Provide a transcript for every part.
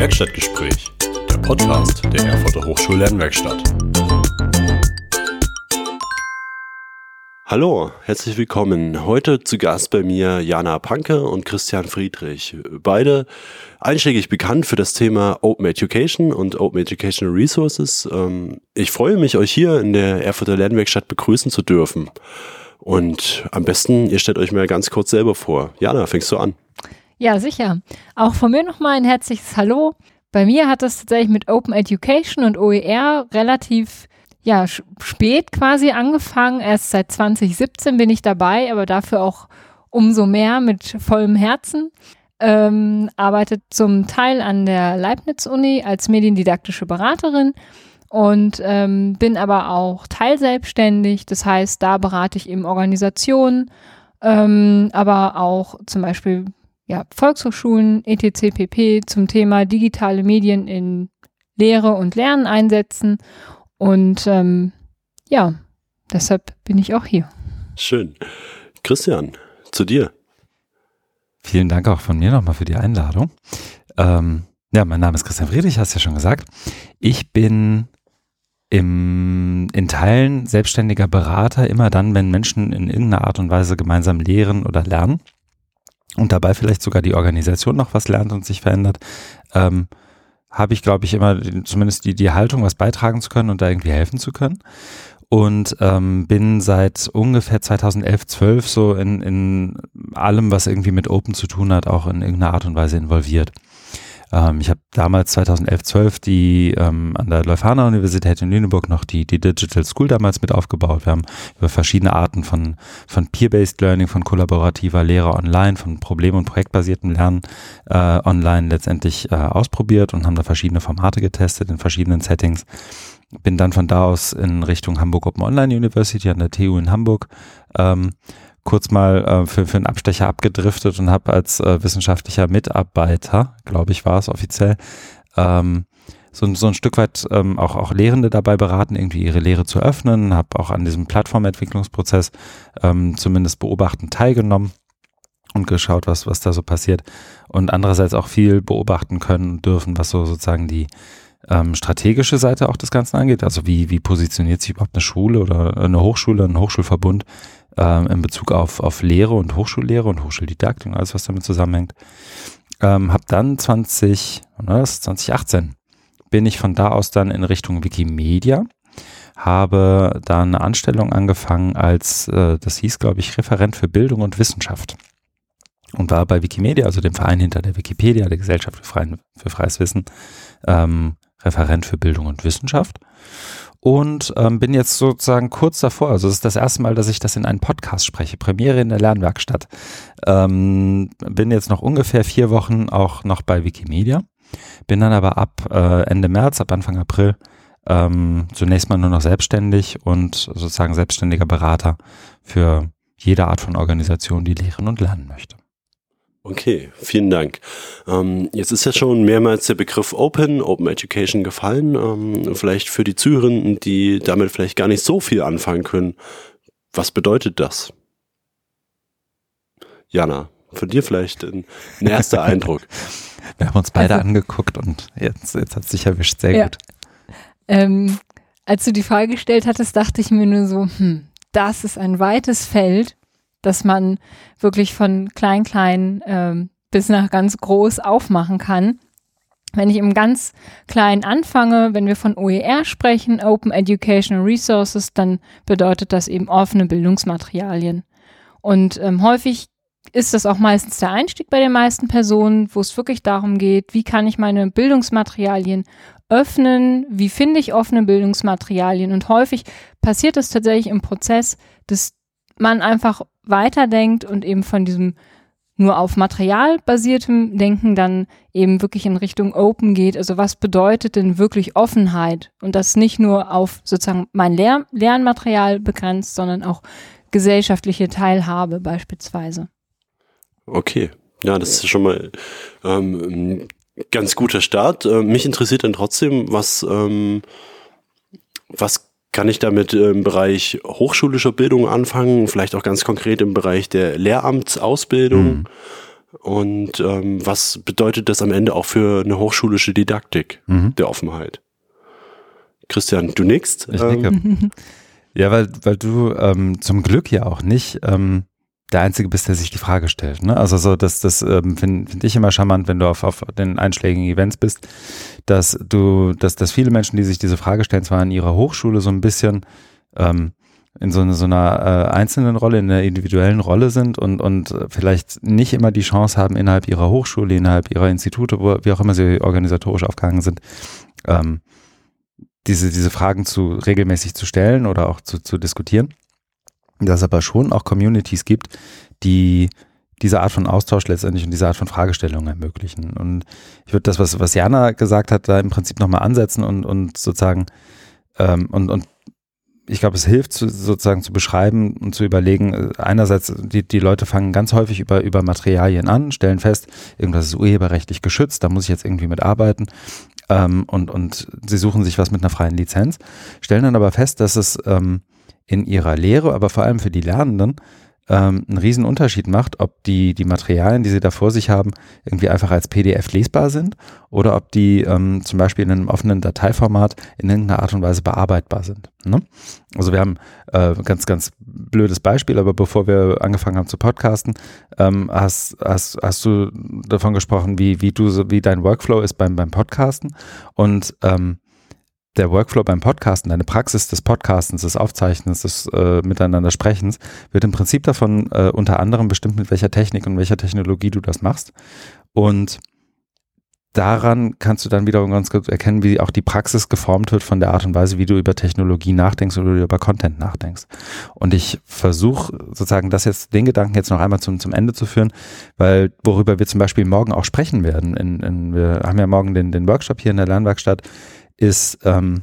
Werkstattgespräch, der Podcast der Erfurter Hochschullernwerkstatt. Hallo, herzlich willkommen. Heute zu Gast bei mir Jana Panke und Christian Friedrich. Beide einschlägig bekannt für das Thema Open Education und Open Educational Resources. Ähm, ich freue mich, euch hier in der Erfurter Lernwerkstatt begrüßen zu dürfen. Und am besten, ihr stellt euch mal ganz kurz selber vor. Jana, fängst du an? Ja, sicher. Auch von mir nochmal ein herzliches Hallo. Bei mir hat es tatsächlich mit Open Education und OER relativ ja, spät quasi angefangen. Erst seit 2017 bin ich dabei, aber dafür auch umso mehr mit vollem Herzen. Ähm, arbeitet zum Teil an der Leibniz-Uni als mediendidaktische Beraterin und ähm, bin aber auch teilselbstständig. Das heißt, da berate ich eben Organisationen, ähm, aber auch zum Beispiel ja, Volkshochschulen, etc. pp. zum Thema digitale Medien in Lehre und Lernen einsetzen. Und ähm, ja, deshalb bin ich auch hier. Schön. Christian, zu dir. Vielen Dank auch von mir nochmal für die Einladung. Ähm, ja, mein Name ist Christian Friedrich, hast du ja schon gesagt. Ich bin im, in Teilen selbstständiger Berater immer dann, wenn Menschen in irgendeiner Art und Weise gemeinsam lehren oder lernen und dabei vielleicht sogar die Organisation noch was lernt und sich verändert, ähm, habe ich, glaube ich, immer zumindest die, die Haltung, was beitragen zu können und da irgendwie helfen zu können. Und ähm, bin seit ungefähr 2011, 12 so in, in allem, was irgendwie mit Open zu tun hat, auch in irgendeiner Art und Weise involviert. Ähm, ich habe damals 2011, 12 die ähm, an der Leuphana Universität in Lüneburg noch die, die Digital School damals mit aufgebaut. Wir haben über verschiedene Arten von, von Peer-Based Learning, von kollaborativer Lehre online, von problem- und projektbasiertem Lernen äh, online letztendlich äh, ausprobiert und haben da verschiedene Formate getestet in verschiedenen Settings bin dann von da aus in Richtung Hamburg Open Online University an der TU in Hamburg ähm, kurz mal äh, für, für einen Abstecher abgedriftet und habe als äh, wissenschaftlicher Mitarbeiter, glaube ich, war es offiziell, ähm, so, so ein Stück weit ähm, auch, auch Lehrende dabei beraten, irgendwie ihre Lehre zu öffnen, habe auch an diesem Plattformentwicklungsprozess ähm, zumindest beobachtend teilgenommen und geschaut, was, was da so passiert und andererseits auch viel beobachten können dürfen, was so sozusagen die ähm, strategische Seite auch des Ganzen angeht. Also wie, wie positioniert sich überhaupt eine Schule oder eine Hochschule, ein Hochschulverbund ähm, in Bezug auf, auf Lehre und Hochschullehre und Hochschuldidaktik und alles, was damit zusammenhängt. Ähm, hab dann 20, was, 2018 bin ich von da aus dann in Richtung Wikimedia, habe da eine Anstellung angefangen als, äh, das hieß, glaube ich, Referent für Bildung und Wissenschaft. Und war bei Wikimedia, also dem Verein hinter der Wikipedia, der Gesellschaft für, freien, für freies Wissen, ähm, Referent für Bildung und Wissenschaft und ähm, bin jetzt sozusagen kurz davor. Also es ist das erste Mal, dass ich das in einen Podcast spreche. Premiere in der Lernwerkstatt. Ähm, bin jetzt noch ungefähr vier Wochen auch noch bei Wikimedia. Bin dann aber ab äh, Ende März, ab Anfang April ähm, zunächst mal nur noch selbstständig und sozusagen selbstständiger Berater für jede Art von Organisation, die lehren und lernen möchte. Okay, vielen Dank. Ähm, jetzt ist ja schon mehrmals der Begriff Open, Open Education gefallen. Ähm, vielleicht für die Zuhörenden, die damit vielleicht gar nicht so viel anfangen können. Was bedeutet das? Jana, von dir vielleicht ein, ein erster Eindruck. Wir haben uns beide also, angeguckt und jetzt, jetzt hat es sich erwischt. Sehr ja. gut. Ähm, als du die Frage gestellt hattest, dachte ich mir nur so, hm, das ist ein weites Feld dass man wirklich von klein, klein ähm, bis nach ganz groß aufmachen kann. Wenn ich im ganz kleinen anfange, wenn wir von OER sprechen, Open Educational Resources, dann bedeutet das eben offene Bildungsmaterialien. Und ähm, häufig ist das auch meistens der Einstieg bei den meisten Personen, wo es wirklich darum geht, wie kann ich meine Bildungsmaterialien öffnen, wie finde ich offene Bildungsmaterialien. Und häufig passiert das tatsächlich im Prozess, dass man einfach weiterdenkt und eben von diesem nur auf Material basiertem Denken dann eben wirklich in Richtung Open geht. Also was bedeutet denn wirklich Offenheit? Und das nicht nur auf sozusagen mein Lehr Lernmaterial begrenzt, sondern auch gesellschaftliche Teilhabe beispielsweise. Okay, ja, das ist schon mal ähm, ganz guter Start. Äh, mich interessiert dann trotzdem, was, ähm, was kann ich damit im Bereich hochschulischer Bildung anfangen, vielleicht auch ganz konkret im Bereich der Lehramtsausbildung. Mhm. Und ähm, was bedeutet das am Ende auch für eine hochschulische Didaktik Mhm. der Offenheit? Christian, du nickst. Ich Ähm, nicke. Ja, weil, weil du ähm, zum Glück ja auch nicht ähm, der Einzige bist, der sich die Frage stellt. Ne? Also so, das, das ähm, finde find ich immer charmant, wenn du auf, auf den einschlägigen Events bist, dass du, dass, dass viele Menschen, die sich diese Frage stellen, zwar in ihrer Hochschule so ein bisschen ähm, in so, eine, so einer äh, einzelnen Rolle, in einer individuellen Rolle sind und, und vielleicht nicht immer die Chance haben, innerhalb ihrer Hochschule, innerhalb ihrer Institute, wo, wie auch immer sie organisatorisch aufgehangen sind, ähm, diese, diese Fragen zu regelmäßig zu stellen oder auch zu, zu diskutieren. Dass es aber schon auch Communities gibt, die diese Art von Austausch letztendlich und diese Art von Fragestellung ermöglichen. Und ich würde das, was, was Jana gesagt hat, da im Prinzip nochmal ansetzen und, und sozusagen ähm, und, und ich glaube, es hilft zu, sozusagen zu beschreiben und zu überlegen, äh, einerseits, die, die Leute fangen ganz häufig über, über Materialien an, stellen fest, irgendwas ist urheberrechtlich geschützt, da muss ich jetzt irgendwie mit arbeiten ähm, und, und sie suchen sich was mit einer freien Lizenz, stellen dann aber fest, dass es ähm, in ihrer Lehre, aber vor allem für die Lernenden, ähm, einen riesen Unterschied macht, ob die, die Materialien, die sie da vor sich haben, irgendwie einfach als PDF lesbar sind oder ob die ähm, zum Beispiel in einem offenen Dateiformat in irgendeiner Art und Weise bearbeitbar sind. Ne? Also wir haben äh, ganz, ganz blödes Beispiel, aber bevor wir angefangen haben zu podcasten, ähm, hast, hast, hast du davon gesprochen, wie, wie du wie dein Workflow ist beim, beim Podcasten und ähm, der Workflow beim Podcasten, deine Praxis des Podcastens, des Aufzeichnens, des äh, Miteinander Sprechens, wird im Prinzip davon äh, unter anderem bestimmt, mit welcher Technik und welcher Technologie du das machst. Und daran kannst du dann wiederum ganz gut erkennen, wie auch die Praxis geformt wird von der Art und Weise, wie du über Technologie nachdenkst oder über Content nachdenkst. Und ich versuche sozusagen das jetzt, den Gedanken jetzt noch einmal zum, zum Ende zu führen, weil worüber wir zum Beispiel morgen auch sprechen werden, in, in, wir haben ja morgen den, den Workshop hier in der Lernwerkstatt, ist, ähm,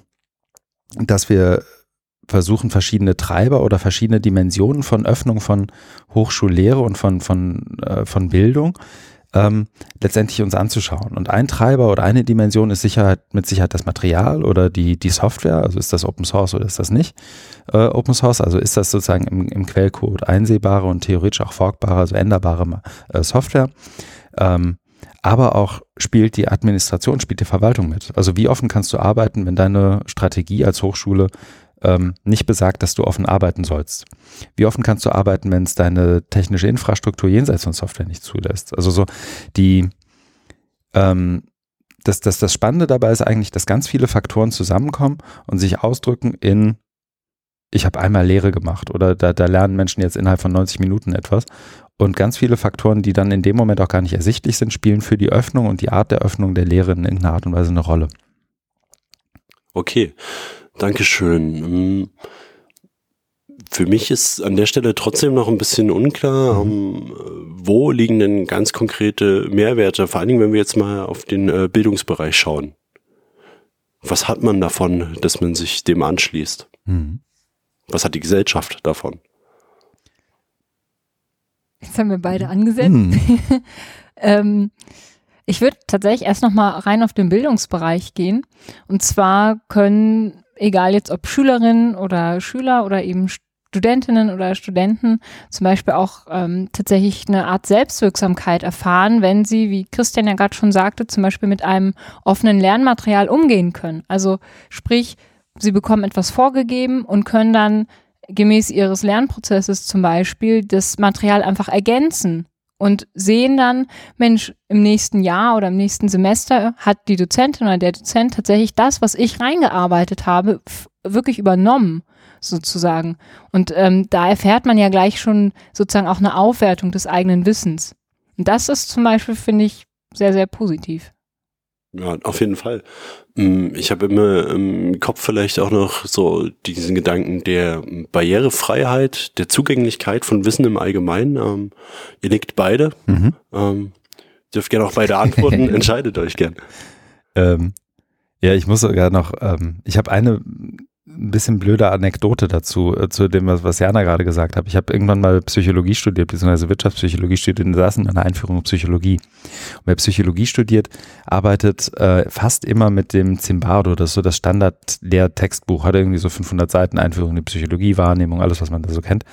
dass wir versuchen, verschiedene Treiber oder verschiedene Dimensionen von Öffnung von Hochschullehre und von, von, äh, von Bildung ähm, letztendlich uns anzuschauen. Und ein Treiber oder eine Dimension ist Sicherheit, mit Sicherheit das Material oder die, die Software, also ist das Open Source oder ist das nicht äh, Open Source, also ist das sozusagen im, im Quellcode einsehbare und theoretisch auch forkbare, also änderbare äh, Software. Ähm, aber auch spielt die Administration, spielt die Verwaltung mit. Also wie offen kannst du arbeiten, wenn deine Strategie als Hochschule ähm, nicht besagt, dass du offen arbeiten sollst? Wie offen kannst du arbeiten, wenn es deine technische Infrastruktur jenseits von Software nicht zulässt? Also so die ähm, das, das, das Spannende dabei ist eigentlich, dass ganz viele Faktoren zusammenkommen und sich ausdrücken in ich habe einmal Lehre gemacht oder da, da lernen Menschen jetzt innerhalb von 90 Minuten etwas. Und ganz viele Faktoren, die dann in dem Moment auch gar nicht ersichtlich sind, spielen für die Öffnung und die Art der Öffnung der Lehre in irgendeiner Art und Weise eine Rolle. Okay, Dankeschön. Mm, Für mich ist an der Stelle trotzdem noch ein bisschen unklar, ähm, wo liegen denn ganz konkrete Mehrwerte, vor allen Dingen, wenn wir jetzt mal auf den äh, Bildungsbereich schauen. Was hat man davon, dass man sich dem anschließt? Mhm. Was hat die Gesellschaft davon? Jetzt haben wir beide angesetzt. Mhm. ähm, ich würde tatsächlich erst noch mal rein auf den Bildungsbereich gehen. Und zwar können, egal jetzt ob Schülerinnen oder Schüler oder eben Studentinnen oder Studenten zum Beispiel auch ähm, tatsächlich eine Art Selbstwirksamkeit erfahren, wenn sie, wie Christian ja gerade schon sagte, zum Beispiel mit einem offenen Lernmaterial umgehen können. Also sprich, sie bekommen etwas vorgegeben und können dann gemäß ihres Lernprozesses zum Beispiel das Material einfach ergänzen und sehen dann, Mensch, im nächsten Jahr oder im nächsten Semester hat die Dozentin oder der Dozent tatsächlich das, was ich reingearbeitet habe, wirklich übernommen sozusagen. Und ähm, da erfährt man ja gleich schon sozusagen auch eine Aufwertung des eigenen Wissens. Und das ist zum Beispiel, finde ich, sehr, sehr positiv. Ja, auf jeden Fall. Ich habe immer im Kopf vielleicht auch noch so diesen Gedanken der Barrierefreiheit, der Zugänglichkeit von Wissen im Allgemeinen. Ähm, ihr nickt beide. Mhm. Ähm, dürft gerne auch beide antworten. Entscheidet euch gern. Ähm, ja, ich muss sogar noch, ähm, ich habe eine ein bisschen blöde Anekdote dazu, äh, zu dem, was, was Jana gerade gesagt hat. Ich habe irgendwann mal Psychologie studiert, beziehungsweise Wirtschaftspsychologie studiert und saß in einer Einführung in Psychologie. Und wer Psychologie studiert, arbeitet äh, fast immer mit dem Zimbardo, das ist so das Standard-Lehrtextbuch, hat irgendwie so 500 Seiten Einführung in die Psychologie, Wahrnehmung, alles, was man da so kennt.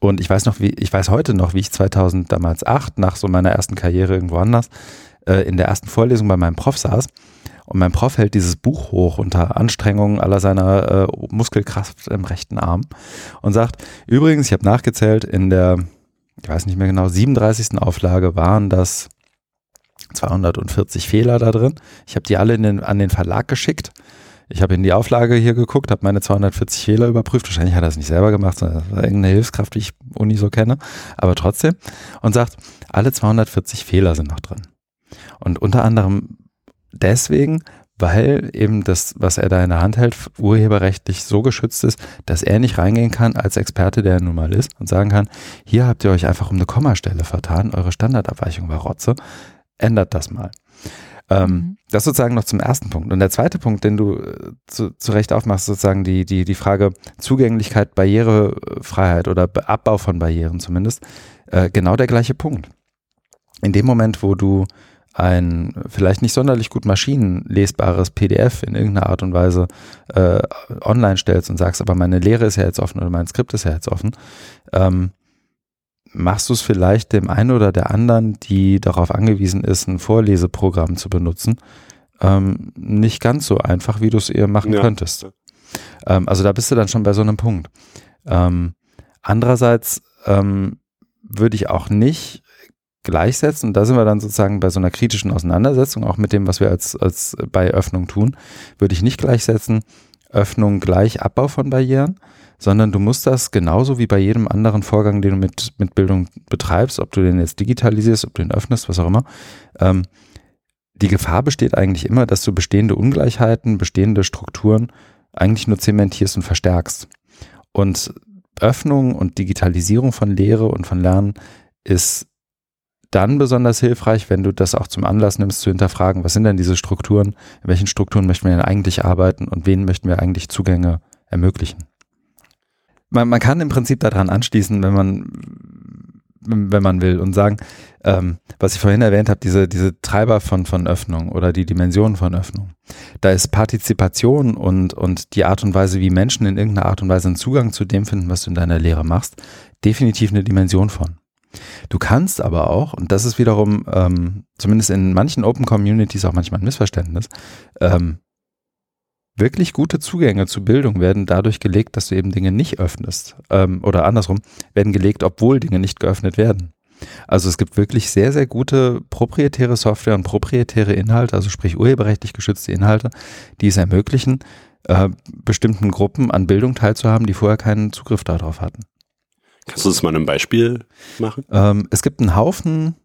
Und ich weiß noch, wie, ich weiß heute noch, wie ich 2000 damals acht, nach so meiner ersten Karriere irgendwo anders, äh, in der ersten Vorlesung bei meinem Prof saß. Und mein Prof hält dieses Buch hoch unter Anstrengung aller seiner äh, Muskelkraft im rechten Arm und sagt, übrigens, ich habe nachgezählt, in der, ich weiß nicht mehr genau, 37. Auflage waren das 240 Fehler da drin. Ich habe die alle den, an den Verlag geschickt. Ich habe in die Auflage hier geguckt, habe meine 240 Fehler überprüft. Wahrscheinlich hat er es nicht selber gemacht, sondern das war irgendeine Hilfskraft, die ich Uni so kenne. Aber trotzdem. Und sagt, alle 240 Fehler sind noch drin. Und unter anderem deswegen, weil eben das, was er da in der Hand hält, urheberrechtlich so geschützt ist, dass er nicht reingehen kann als Experte, der er nun mal ist, und sagen kann, hier habt ihr euch einfach um eine Kommastelle vertan, eure Standardabweichung war Rotze, ändert das mal. Ähm, mhm. Das sozusagen noch zum ersten Punkt. Und der zweite Punkt, den du äh, zu, zu Recht aufmachst, sozusagen die, die, die Frage Zugänglichkeit, Barrierefreiheit oder Abbau von Barrieren zumindest, äh, genau der gleiche Punkt. In dem Moment, wo du ein vielleicht nicht sonderlich gut maschinenlesbares PDF in irgendeiner Art und Weise äh, online stellst und sagst, aber meine Lehre ist ja jetzt offen oder mein Skript ist ja jetzt offen, ähm, machst du es vielleicht dem einen oder der anderen, die darauf angewiesen ist, ein Vorleseprogramm zu benutzen, ähm, nicht ganz so einfach, wie du es eher machen ja. könntest. Ähm, also da bist du dann schon bei so einem Punkt. Ähm, andererseits ähm, würde ich auch nicht gleichsetzen, und da sind wir dann sozusagen bei so einer kritischen Auseinandersetzung, auch mit dem, was wir als, als bei Öffnung tun, würde ich nicht gleichsetzen, Öffnung gleich Abbau von Barrieren, sondern du musst das genauso wie bei jedem anderen Vorgang, den du mit, mit Bildung betreibst, ob du den jetzt digitalisierst, ob du den öffnest, was auch immer, ähm, die Gefahr besteht eigentlich immer, dass du bestehende Ungleichheiten, bestehende Strukturen eigentlich nur zementierst und verstärkst. Und Öffnung und Digitalisierung von Lehre und von Lernen ist dann besonders hilfreich, wenn du das auch zum Anlass nimmst, zu hinterfragen, was sind denn diese Strukturen, in welchen Strukturen möchten wir denn eigentlich arbeiten und wen möchten wir eigentlich Zugänge ermöglichen man, man kann im Prinzip daran anschließen, wenn man wenn man will und sagen, ähm, was ich vorhin erwähnt habe, diese, diese Treiber von, von Öffnung oder die Dimensionen von Öffnung. Da ist Partizipation und, und die Art und Weise, wie Menschen in irgendeiner Art und Weise einen Zugang zu dem finden, was du in deiner Lehre machst, definitiv eine Dimension von. Du kannst aber auch, und das ist wiederum ähm, zumindest in manchen Open Communities auch manchmal ein Missverständnis, ähm, wirklich gute Zugänge zu Bildung werden dadurch gelegt, dass du eben Dinge nicht öffnest. Ähm, oder andersrum, werden gelegt, obwohl Dinge nicht geöffnet werden. Also es gibt wirklich sehr, sehr gute proprietäre Software und proprietäre Inhalte, also sprich urheberrechtlich geschützte Inhalte, die es ermöglichen, äh, bestimmten Gruppen an Bildung teilzuhaben, die vorher keinen Zugriff darauf hatten. Kannst du das mal ein Beispiel machen? Ähm, es gibt einen Haufen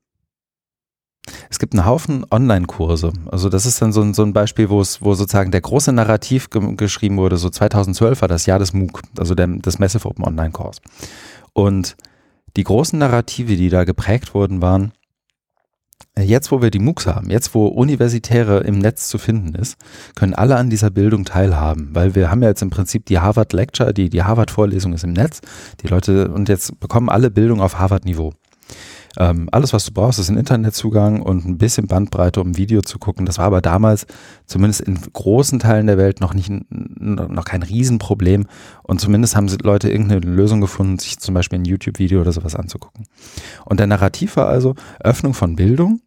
es gibt einen Haufen Online-Kurse. Also das ist dann so ein, so ein Beispiel, wo es, wo sozusagen der große Narrativ ge geschrieben wurde. So 2012 war das Jahr des MOOC, also der, des Massive Open Online-Kurs. Und die großen Narrative, die da geprägt wurden, waren, jetzt wo wir die MOOCs haben, jetzt wo Universitäre im Netz zu finden ist, können alle an dieser Bildung teilhaben, weil wir haben ja jetzt im Prinzip die Harvard Lecture, die, die Harvard Vorlesung ist im Netz, die Leute, und jetzt bekommen alle Bildung auf Harvard Niveau. Ähm, alles, was du brauchst, ist ein Internetzugang und ein bisschen Bandbreite, um ein Video zu gucken. Das war aber damals, zumindest in großen Teilen der Welt, noch nicht noch kein Riesenproblem. Und zumindest haben Leute irgendeine Lösung gefunden, sich zum Beispiel ein YouTube-Video oder sowas anzugucken. Und der Narrativ war also Öffnung von Bildung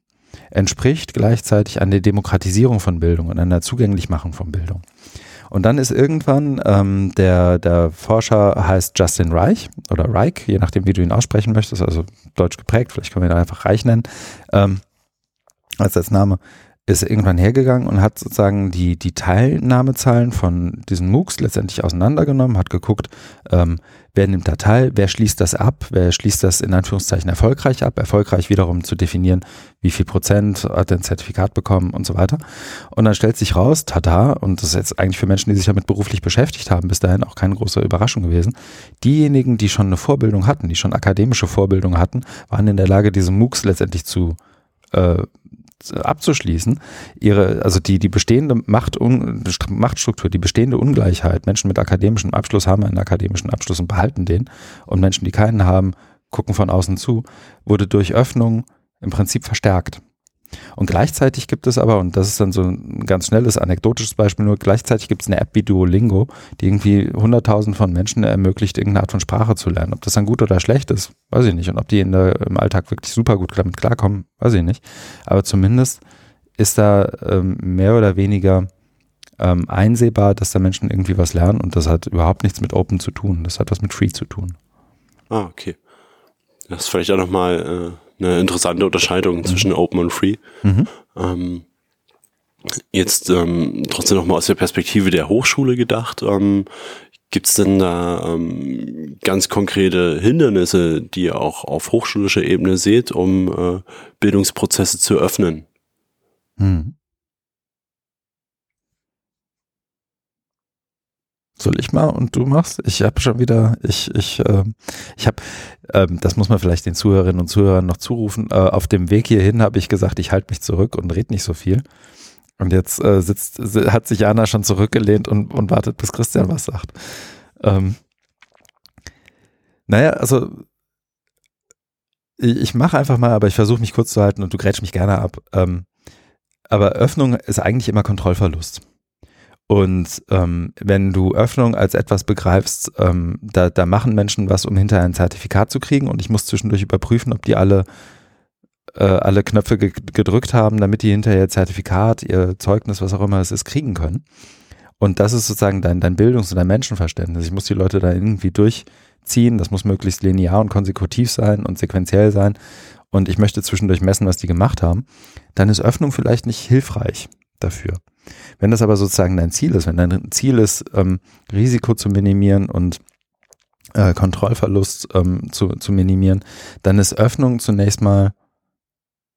entspricht gleichzeitig an der Demokratisierung von Bildung und an der Zugänglichmachung von Bildung. Und dann ist irgendwann ähm, der, der Forscher heißt Justin Reich oder Reich, je nachdem, wie du ihn aussprechen möchtest, also deutsch geprägt, vielleicht können wir ihn einfach Reich nennen, ähm, als als Name ist irgendwann hergegangen und hat sozusagen die, die Teilnahmezahlen von diesen MOOCs letztendlich auseinandergenommen, hat geguckt, ähm, wer nimmt da teil, wer schließt das ab, wer schließt das in Anführungszeichen erfolgreich ab, erfolgreich wiederum zu definieren, wie viel Prozent hat ein Zertifikat bekommen und so weiter. Und dann stellt sich raus, tada, und das ist jetzt eigentlich für Menschen, die sich damit beruflich beschäftigt haben, bis dahin auch keine große Überraschung gewesen, diejenigen, die schon eine Vorbildung hatten, die schon akademische Vorbildung hatten, waren in der Lage, diese MOOCs letztendlich zu äh, abzuschließen, ihre, also die, die bestehende Macht, Machtstruktur, die bestehende Ungleichheit, Menschen mit akademischem Abschluss haben einen akademischen Abschluss und behalten den und Menschen, die keinen haben, gucken von außen zu, wurde durch Öffnung im Prinzip verstärkt. Und gleichzeitig gibt es aber, und das ist dann so ein ganz schnelles anekdotisches Beispiel, nur gleichzeitig gibt es eine App wie Duolingo, die irgendwie 100.000 von Menschen ermöglicht, irgendeine Art von Sprache zu lernen. Ob das dann gut oder schlecht ist, weiß ich nicht. Und ob die in der, im Alltag wirklich super gut damit klarkommen, weiß ich nicht. Aber zumindest ist da ähm, mehr oder weniger ähm, einsehbar, dass da Menschen irgendwie was lernen und das hat überhaupt nichts mit Open zu tun. Das hat was mit Free zu tun. Ah, okay. Das ist vielleicht auch nochmal äh, eine interessante Unterscheidung mhm. zwischen Open und Free. Mhm. Ähm, jetzt ähm, trotzdem nochmal aus der Perspektive der Hochschule gedacht. Ähm, Gibt es denn da ähm, ganz konkrete Hindernisse, die ihr auch auf hochschulischer Ebene seht, um äh, Bildungsprozesse zu öffnen? Hm. Soll ich mal und du machst? Ich habe schon wieder, ich, ich, äh, ich habe, ähm, das muss man vielleicht den Zuhörerinnen und Zuhörern noch zurufen. Äh, auf dem Weg hierhin habe ich gesagt, ich halte mich zurück und rede nicht so viel. Und jetzt äh, sitzt, hat sich Anna schon zurückgelehnt und, und wartet, bis Christian was sagt. Ähm, naja, also ich, ich mache einfach mal, aber ich versuche mich kurz zu halten und du grätsch mich gerne ab. Ähm, aber Öffnung ist eigentlich immer Kontrollverlust. Und ähm, wenn du Öffnung als etwas begreifst, ähm, da, da machen Menschen was, um hinterher ein Zertifikat zu kriegen und ich muss zwischendurch überprüfen, ob die alle, äh, alle Knöpfe ge gedrückt haben, damit die hinterher ihr Zertifikat, ihr Zeugnis, was auch immer es ist, kriegen können. Und das ist sozusagen dein, dein Bildungs- und dein Menschenverständnis. Ich muss die Leute da irgendwie durchziehen, das muss möglichst linear und konsekutiv sein und sequenziell sein. Und ich möchte zwischendurch messen, was die gemacht haben. Dann ist Öffnung vielleicht nicht hilfreich dafür. Wenn das aber sozusagen dein Ziel ist, wenn dein Ziel ist, ähm, Risiko zu minimieren und äh, Kontrollverlust ähm, zu, zu minimieren, dann ist Öffnung zunächst mal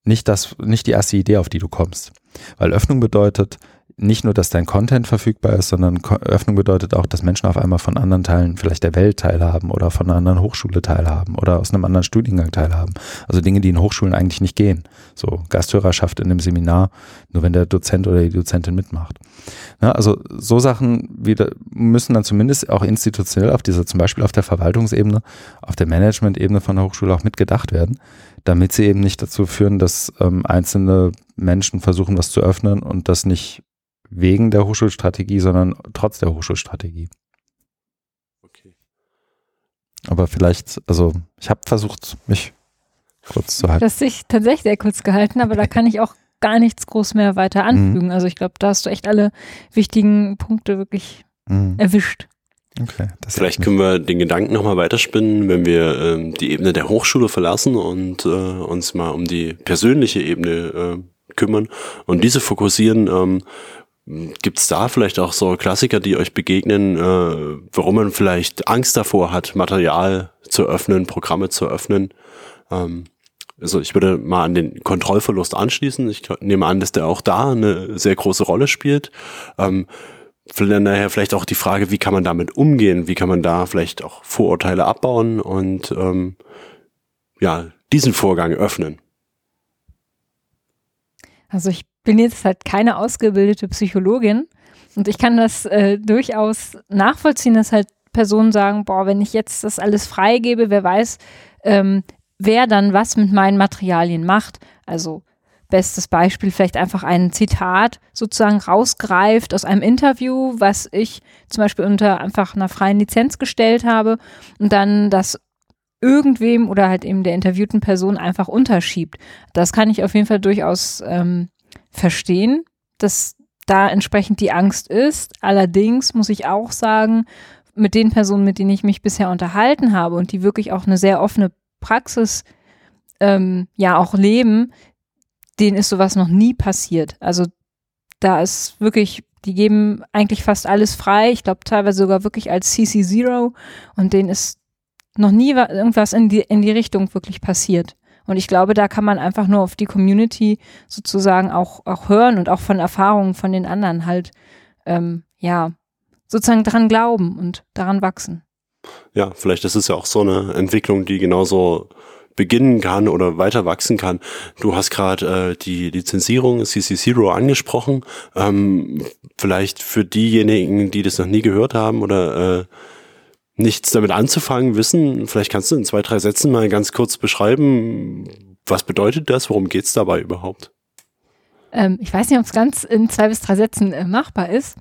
nicht das, nicht die erste Idee, auf die du kommst. Weil Öffnung bedeutet, nicht nur, dass dein Content verfügbar ist, sondern Öffnung bedeutet auch, dass Menschen auf einmal von anderen Teilen vielleicht der Welt teilhaben oder von einer anderen Hochschule teilhaben oder aus einem anderen Studiengang teilhaben. Also Dinge, die in Hochschulen eigentlich nicht gehen. So Gasthörerschaft in einem Seminar, nur wenn der Dozent oder die Dozentin mitmacht. Ja, also so Sachen wieder müssen dann zumindest auch institutionell auf dieser, zum Beispiel auf der Verwaltungsebene, auf der Management-Ebene von der Hochschule auch mitgedacht werden, damit sie eben nicht dazu führen, dass ähm, einzelne Menschen versuchen, was zu öffnen und das nicht wegen der Hochschulstrategie, sondern trotz der Hochschulstrategie. Okay. Aber vielleicht, also ich habe versucht, mich kurz zu halten. Das sich tatsächlich sehr kurz gehalten, aber da kann ich auch gar nichts groß mehr weiter anfügen. Mhm. Also ich glaube, da hast du echt alle wichtigen Punkte wirklich mhm. erwischt. Okay, Vielleicht können wir den Gedanken nochmal weiterspinnen, wenn wir ähm, die Ebene der Hochschule verlassen und äh, uns mal um die persönliche Ebene äh, kümmern und diese fokussieren. Ähm, Gibt es da vielleicht auch so Klassiker, die euch begegnen, äh, warum man vielleicht Angst davor hat, Material zu öffnen, Programme zu öffnen? Ähm, also ich würde mal an den Kontrollverlust anschließen. Ich nehme an, dass der auch da eine sehr große Rolle spielt. Ähm, daher vielleicht auch die Frage, wie kann man damit umgehen? Wie kann man da vielleicht auch Vorurteile abbauen und ähm, ja, diesen Vorgang öffnen? Also ich bin jetzt halt keine ausgebildete Psychologin und ich kann das äh, durchaus nachvollziehen, dass halt Personen sagen, boah, wenn ich jetzt das alles freigebe, wer weiß, ähm, wer dann was mit meinen Materialien macht. Also bestes Beispiel vielleicht einfach ein Zitat sozusagen rausgreift aus einem Interview, was ich zum Beispiel unter einfach einer freien Lizenz gestellt habe und dann das irgendwem oder halt eben der interviewten Person einfach unterschiebt. Das kann ich auf jeden Fall durchaus ähm, verstehen, dass da entsprechend die Angst ist. Allerdings muss ich auch sagen, mit den Personen, mit denen ich mich bisher unterhalten habe und die wirklich auch eine sehr offene Praxis ähm, ja auch leben, denen ist sowas noch nie passiert. Also da ist wirklich, die geben eigentlich fast alles frei. Ich glaube teilweise sogar wirklich als CC Zero und denen ist noch nie irgendwas in die, in die Richtung wirklich passiert. Und ich glaube, da kann man einfach nur auf die Community sozusagen auch, auch hören und auch von Erfahrungen von den anderen halt, ähm, ja, sozusagen daran glauben und daran wachsen. Ja, vielleicht ist es ja auch so eine Entwicklung, die genauso beginnen kann oder weiter wachsen kann. Du hast gerade äh, die Lizenzierung CC Zero angesprochen. Ähm, vielleicht für diejenigen, die das noch nie gehört haben oder äh, nichts damit anzufangen wissen, vielleicht kannst du in zwei, drei Sätzen mal ganz kurz beschreiben, was bedeutet das, worum geht's dabei überhaupt? ähm, ich weiß nicht, ob es ganz in zwei bis drei Sätzen äh, machbar ist.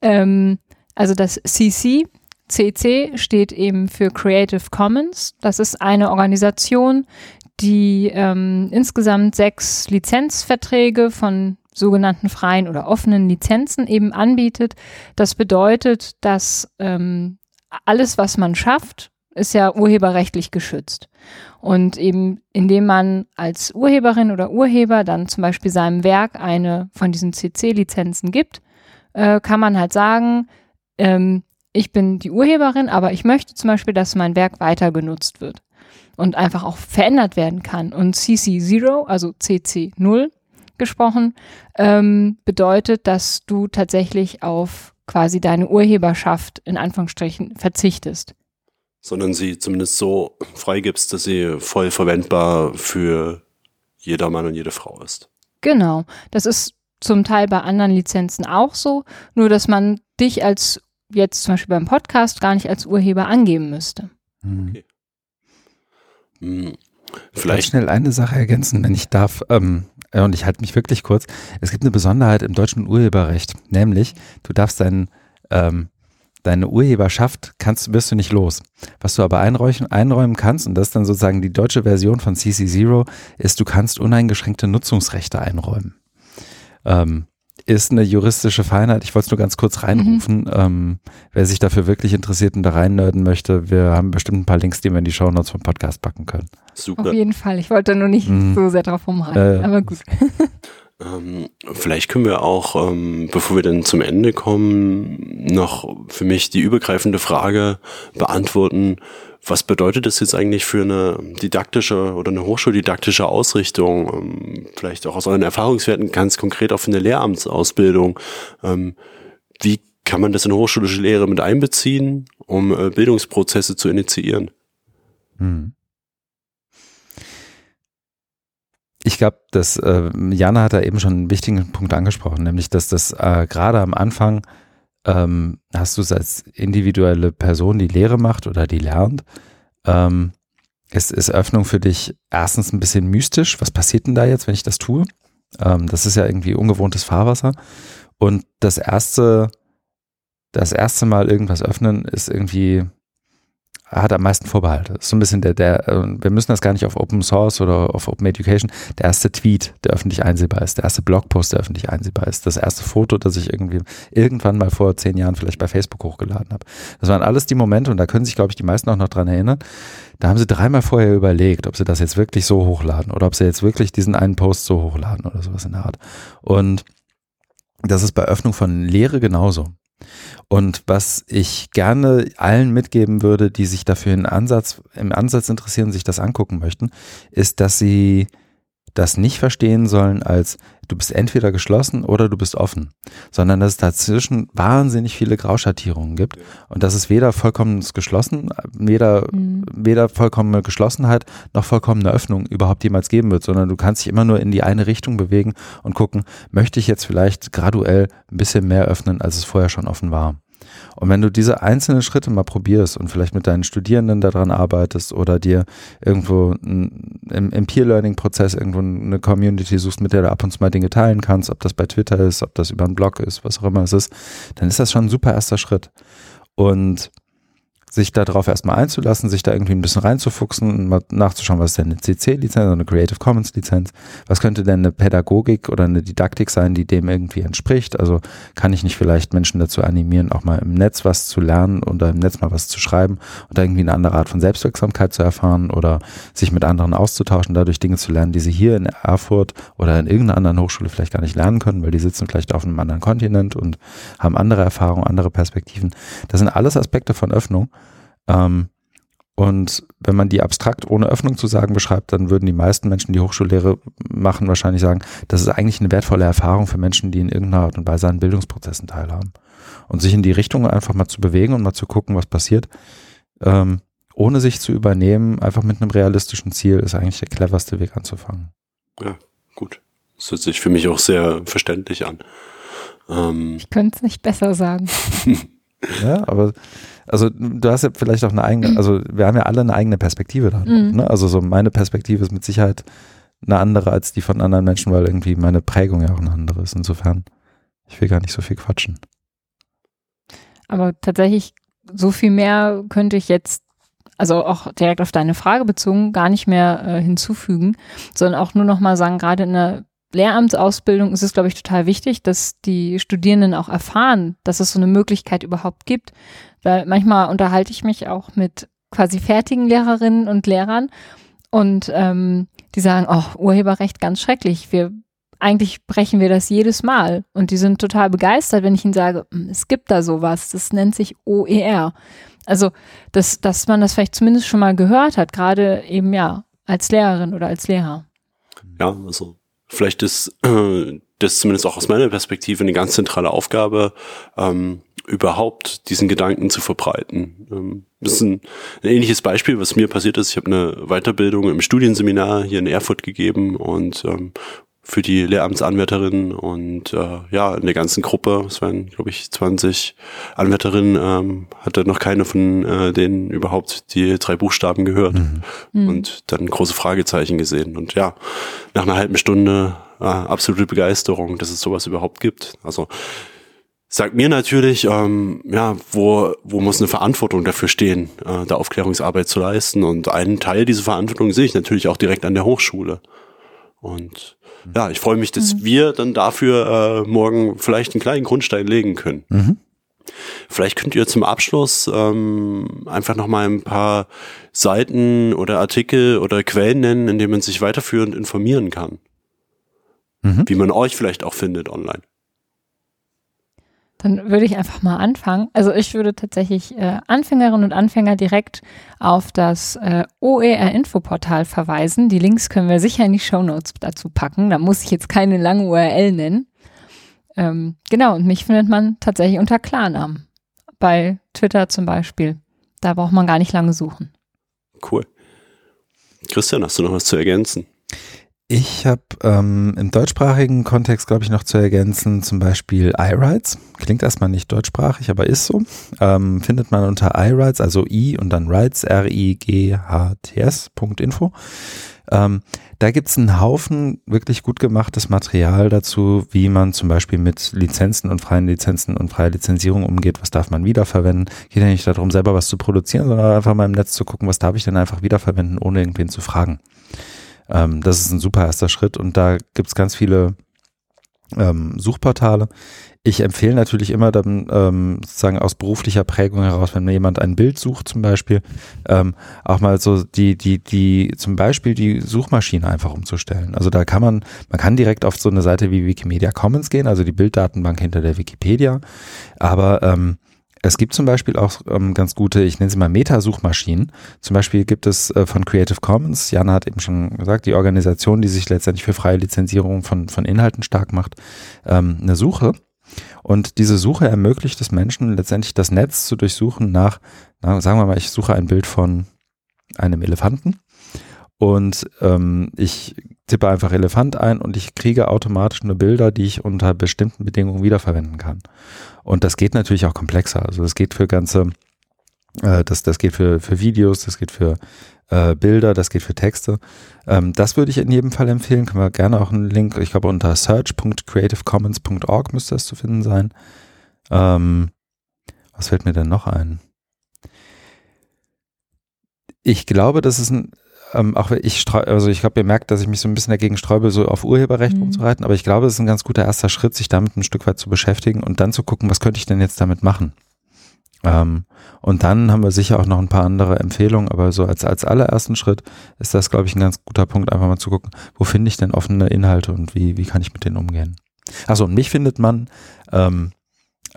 Ähm, also das CC, CC steht eben für Creative Commons. Das ist eine Organisation, die ähm, insgesamt sechs Lizenzverträge von sogenannten freien oder offenen Lizenzen eben anbietet. Das bedeutet, dass ähm, alles, was man schafft, ist ja urheberrechtlich geschützt. Und eben indem man als Urheberin oder Urheber dann zum Beispiel seinem Werk eine von diesen CC-Lizenzen gibt, äh, kann man halt sagen, ähm, ich bin die Urheberin, aber ich möchte zum Beispiel, dass mein Werk weiter genutzt wird und einfach auch verändert werden kann. Und CC0, also CC0 gesprochen, ähm, bedeutet, dass du tatsächlich auf quasi deine Urheberschaft in Anführungsstrichen verzichtest. Sondern sie zumindest so freigibst, dass sie voll verwendbar für jeder Mann und jede Frau ist. Genau. Das ist zum Teil bei anderen Lizenzen auch so, nur dass man dich als jetzt zum Beispiel beim Podcast gar nicht als Urheber angeben müsste. Mhm. Okay. Hm. Vielleicht schnell eine Sache ergänzen, wenn ich darf. Ähm, und ich halte mich wirklich kurz. Es gibt eine Besonderheit im deutschen Urheberrecht, nämlich du darfst deinen ähm, deine Urheberschaft kannst, wirst du nicht los. Was du aber einräumen, einräumen kannst, und das ist dann sozusagen die deutsche Version von CC0, ist, du kannst uneingeschränkte Nutzungsrechte einräumen. Ähm, ist eine juristische Feinheit. Ich wollte es nur ganz kurz reinrufen. Mhm. Ähm, wer sich dafür wirklich interessiert und da reinnörden möchte, wir haben bestimmt ein paar Links, die wir in die Show Notes vom Podcast packen können. Super. Auf jeden Fall. Ich wollte nur nicht mhm. so sehr drauf rumreiten, äh, aber gut. Ähm, vielleicht können wir auch, ähm, bevor wir dann zum Ende kommen, noch für mich die übergreifende Frage beantworten, was bedeutet das jetzt eigentlich für eine didaktische oder eine hochschuldidaktische Ausrichtung? Ähm, vielleicht auch aus euren Erfahrungswerten ganz konkret auf eine Lehramtsausbildung. Ähm, wie kann man das in hochschulische Lehre mit einbeziehen, um äh, Bildungsprozesse zu initiieren? Hm. Ich glaube, dass äh, Jana hat da eben schon einen wichtigen Punkt angesprochen, nämlich dass das äh, gerade am Anfang ähm, hast du es als individuelle Person, die Lehre macht oder die lernt, ähm, ist, ist Öffnung für dich erstens ein bisschen mystisch. Was passiert denn da jetzt, wenn ich das tue? Ähm, das ist ja irgendwie ungewohntes Fahrwasser. Und das erste, das erste Mal irgendwas öffnen ist irgendwie hat am meisten Vorbehalte. Das ist so ein bisschen der, der, äh, wir müssen das gar nicht auf Open Source oder auf Open Education. Der erste Tweet, der öffentlich einsehbar ist, der erste Blogpost, der öffentlich einsehbar ist, das erste Foto, das ich irgendwie irgendwann mal vor zehn Jahren vielleicht bei Facebook hochgeladen habe. Das waren alles die Momente und da können sich, glaube ich, die meisten auch noch dran erinnern. Da haben sie dreimal vorher überlegt, ob sie das jetzt wirklich so hochladen oder ob sie jetzt wirklich diesen einen Post so hochladen oder sowas in der Art. Und das ist bei Öffnung von Lehre genauso. Und was ich gerne allen mitgeben würde, die sich dafür in Ansatz, im Ansatz interessieren, sich das angucken möchten, ist, dass sie das nicht verstehen sollen als du bist entweder geschlossen oder du bist offen, sondern dass es dazwischen wahnsinnig viele Grauschattierungen gibt und dass es weder vollkommenes Geschlossen, weder, mhm. weder vollkommene Geschlossenheit noch vollkommene Öffnung überhaupt jemals geben wird, sondern du kannst dich immer nur in die eine Richtung bewegen und gucken, möchte ich jetzt vielleicht graduell ein bisschen mehr öffnen, als es vorher schon offen war. Und wenn du diese einzelnen Schritte mal probierst und vielleicht mit deinen Studierenden daran arbeitest oder dir irgendwo im, im Peer-Learning-Prozess irgendwo eine Community suchst, mit der du ab und zu mal Dinge teilen kannst, ob das bei Twitter ist, ob das über einen Blog ist, was auch immer es ist, dann ist das schon ein super erster Schritt. Und sich darauf erstmal einzulassen, sich da irgendwie ein bisschen reinzufuchsen, mal nachzuschauen, was ist denn eine CC-Lizenz oder eine Creative Commons-Lizenz, was könnte denn eine Pädagogik oder eine Didaktik sein, die dem irgendwie entspricht. Also kann ich nicht vielleicht Menschen dazu animieren, auch mal im Netz was zu lernen oder im Netz mal was zu schreiben und irgendwie eine andere Art von Selbstwirksamkeit zu erfahren oder sich mit anderen auszutauschen, dadurch Dinge zu lernen, die sie hier in Erfurt oder in irgendeiner anderen Hochschule vielleicht gar nicht lernen können, weil die sitzen vielleicht auf einem anderen Kontinent und haben andere Erfahrungen, andere Perspektiven. Das sind alles Aspekte von Öffnung ähm, und wenn man die abstrakt ohne Öffnung zu sagen beschreibt, dann würden die meisten Menschen, die Hochschullehre machen, wahrscheinlich sagen, das ist eigentlich eine wertvolle Erfahrung für Menschen, die in irgendeiner Art und Weise an Bildungsprozessen teilhaben. Und sich in die Richtung einfach mal zu bewegen und mal zu gucken, was passiert, ähm, ohne sich zu übernehmen, einfach mit einem realistischen Ziel, ist eigentlich der cleverste Weg anzufangen. Ja, gut. Das hört sich für mich auch sehr verständlich an. Ähm, ich könnte es nicht besser sagen. ja, aber also du hast ja vielleicht auch eine eigene, also wir haben ja alle eine eigene Perspektive da. Mhm. Ne? Also so meine Perspektive ist mit Sicherheit eine andere als die von anderen Menschen, weil irgendwie meine Prägung ja auch eine andere ist. Insofern, ich will gar nicht so viel quatschen. Aber tatsächlich, so viel mehr könnte ich jetzt, also auch direkt auf deine Frage bezogen, gar nicht mehr äh, hinzufügen, sondern auch nur noch mal sagen, gerade in der Lehramtsausbildung ist es, glaube ich, total wichtig, dass die Studierenden auch erfahren, dass es so eine Möglichkeit überhaupt gibt. Weil manchmal unterhalte ich mich auch mit quasi fertigen Lehrerinnen und Lehrern und ähm, die sagen, oh, Urheberrecht ganz schrecklich. Wir eigentlich brechen wir das jedes Mal. Und die sind total begeistert, wenn ich ihnen sage, hm, es gibt da sowas, das nennt sich OER. Also, dass, dass man das vielleicht zumindest schon mal gehört hat, gerade eben ja, als Lehrerin oder als Lehrer. Ja, also vielleicht ist äh, das zumindest auch aus meiner Perspektive eine ganz zentrale Aufgabe, ähm, überhaupt diesen Gedanken zu verbreiten. Ähm, das ist ein, ein, ähnliches Beispiel, was mir passiert ist. Ich habe eine Weiterbildung im Studienseminar hier in Erfurt gegeben und ähm, für die Lehramtsanwärterinnen und äh, ja, in der ganzen Gruppe, es waren, glaube ich, 20 Anwärterinnen, ähm, hatte noch keine von äh, denen überhaupt die drei Buchstaben gehört mhm. und dann große Fragezeichen gesehen. Und ja, nach einer halben Stunde äh, absolute Begeisterung, dass es sowas überhaupt gibt. Also sagt mir natürlich, ähm, ja, wo, wo muss eine Verantwortung dafür stehen, äh, da Aufklärungsarbeit zu leisten. Und einen Teil dieser Verantwortung sehe ich natürlich auch direkt an der Hochschule. Und ja, ich freue mich, dass mhm. wir dann dafür äh, morgen vielleicht einen kleinen Grundstein legen können. Mhm. Vielleicht könnt ihr zum Abschluss ähm, einfach noch mal ein paar Seiten oder Artikel oder Quellen nennen, in denen man sich weiterführend informieren kann. Mhm. Wie man euch vielleicht auch findet online. Dann würde ich einfach mal anfangen. Also ich würde tatsächlich äh, Anfängerinnen und Anfänger direkt auf das äh, OER-Infoportal verweisen. Die Links können wir sicher in die Show Notes dazu packen. Da muss ich jetzt keine lange URL nennen. Ähm, genau, und mich findet man tatsächlich unter Klarnamen. Bei Twitter zum Beispiel. Da braucht man gar nicht lange suchen. Cool. Christian, hast du noch was zu ergänzen? Ich habe ähm, im deutschsprachigen Kontext, glaube ich, noch zu ergänzen, zum Beispiel iRights. Klingt erstmal nicht deutschsprachig, aber ist so. Ähm, findet man unter iRights, also i und dann rights, R-I-G-H-T-S.info. Ähm, da gibt's einen Haufen wirklich gut gemachtes Material dazu, wie man zum Beispiel mit Lizenzen und freien Lizenzen und freier Lizenzierung umgeht. Was darf man wiederverwenden? Geht ja nicht darum, selber was zu produzieren, sondern einfach mal im Netz zu gucken, was darf ich denn einfach wiederverwenden, ohne irgendwen zu fragen. Ähm, das ist ein super erster Schritt und da gibt's ganz viele ähm, Suchportale. Ich empfehle natürlich immer dann ähm, sozusagen aus beruflicher Prägung heraus, wenn jemand ein Bild sucht zum Beispiel, ähm, auch mal so die, die, die, zum Beispiel die Suchmaschine einfach umzustellen. Also da kann man, man kann direkt auf so eine Seite wie Wikimedia Commons gehen, also die Bilddatenbank hinter der Wikipedia, aber ähm, es gibt zum Beispiel auch ähm, ganz gute, ich nenne sie mal Metasuchmaschinen. Zum Beispiel gibt es äh, von Creative Commons, Jana hat eben schon gesagt, die Organisation, die sich letztendlich für freie Lizenzierung von, von Inhalten stark macht, ähm, eine Suche. Und diese Suche ermöglicht es Menschen letztendlich das Netz zu durchsuchen nach, na, sagen wir mal, ich suche ein Bild von einem Elefanten und ähm, ich tippe einfach Elefant ein und ich kriege automatisch nur Bilder, die ich unter bestimmten Bedingungen wiederverwenden kann. Und das geht natürlich auch komplexer. Also das geht für ganze, äh, das, das geht für, für Videos, das geht für äh, Bilder, das geht für Texte. Ähm, das würde ich in jedem Fall empfehlen. Können wir gerne auch einen Link, ich glaube unter search.creativecommons.org müsste das zu finden sein. Ähm, was fällt mir denn noch ein? Ich glaube, das ist ein ähm, auch ich also ich habe gemerkt, dass ich mich so ein bisschen dagegen sträube, so auf Urheberrecht mhm. umzureiten, aber ich glaube, es ist ein ganz guter erster Schritt, sich damit ein Stück weit zu beschäftigen und dann zu gucken, was könnte ich denn jetzt damit machen. Ähm, und dann haben wir sicher auch noch ein paar andere Empfehlungen, aber so als, als allerersten Schritt ist das, glaube ich, ein ganz guter Punkt, einfach mal zu gucken, wo finde ich denn offene Inhalte und wie, wie kann ich mit denen umgehen. Achso, und mich findet man ähm, äh,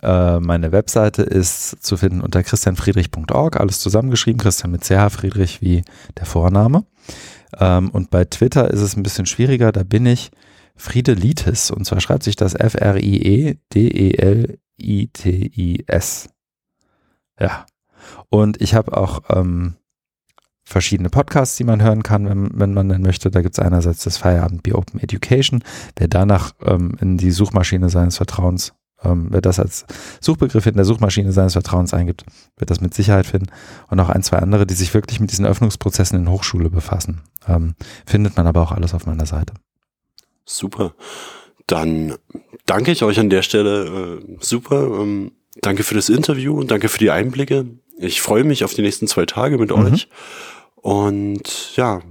meine Webseite ist zu finden unter christianfriedrich.org, alles zusammengeschrieben, Christian mit CH, Friedrich wie der Vorname. Ähm, und bei Twitter ist es ein bisschen schwieriger, da bin ich Friedelitis und zwar schreibt sich das F-R-I-E-D-E-L-I-T-I-S. Ja. Und ich habe auch ähm, verschiedene Podcasts, die man hören kann, wenn, wenn man denn möchte. Da gibt es einerseits das Feierabend Be Open Education. Wer danach ähm, in die Suchmaschine seines Vertrauens Ähm, wer das als Suchbegriff in der Suchmaschine seines Vertrauens eingibt, wird das mit Sicherheit finden. Und auch ein, zwei andere, die sich wirklich mit diesen Öffnungsprozessen in Hochschule befassen. Ähm, findet man aber auch alles auf meiner Seite. Super. Dann danke ich euch an der Stelle äh, super. Ähm, danke für das Interview und danke für die Einblicke. Ich freue mich auf die nächsten zwei Tage mit mhm. euch. Und ja,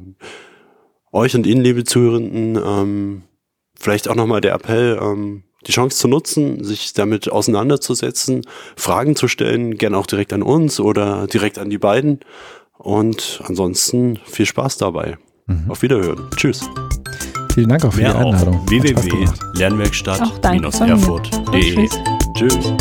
euch und Ihnen, liebe Zuhörenden, ähm, vielleicht auch nochmal der Appell, ähm, die Chance zu nutzen, sich damit auseinanderzusetzen, Fragen zu stellen, gerne auch direkt an uns oder direkt an die beiden. Und ansonsten viel Spaß dabei. Mhm. Auf Wiederhören. Tschüss. Vielen Dank auch für Mehr die Einladung. www.lernwerkstatt-erfurt.de. Tschüss.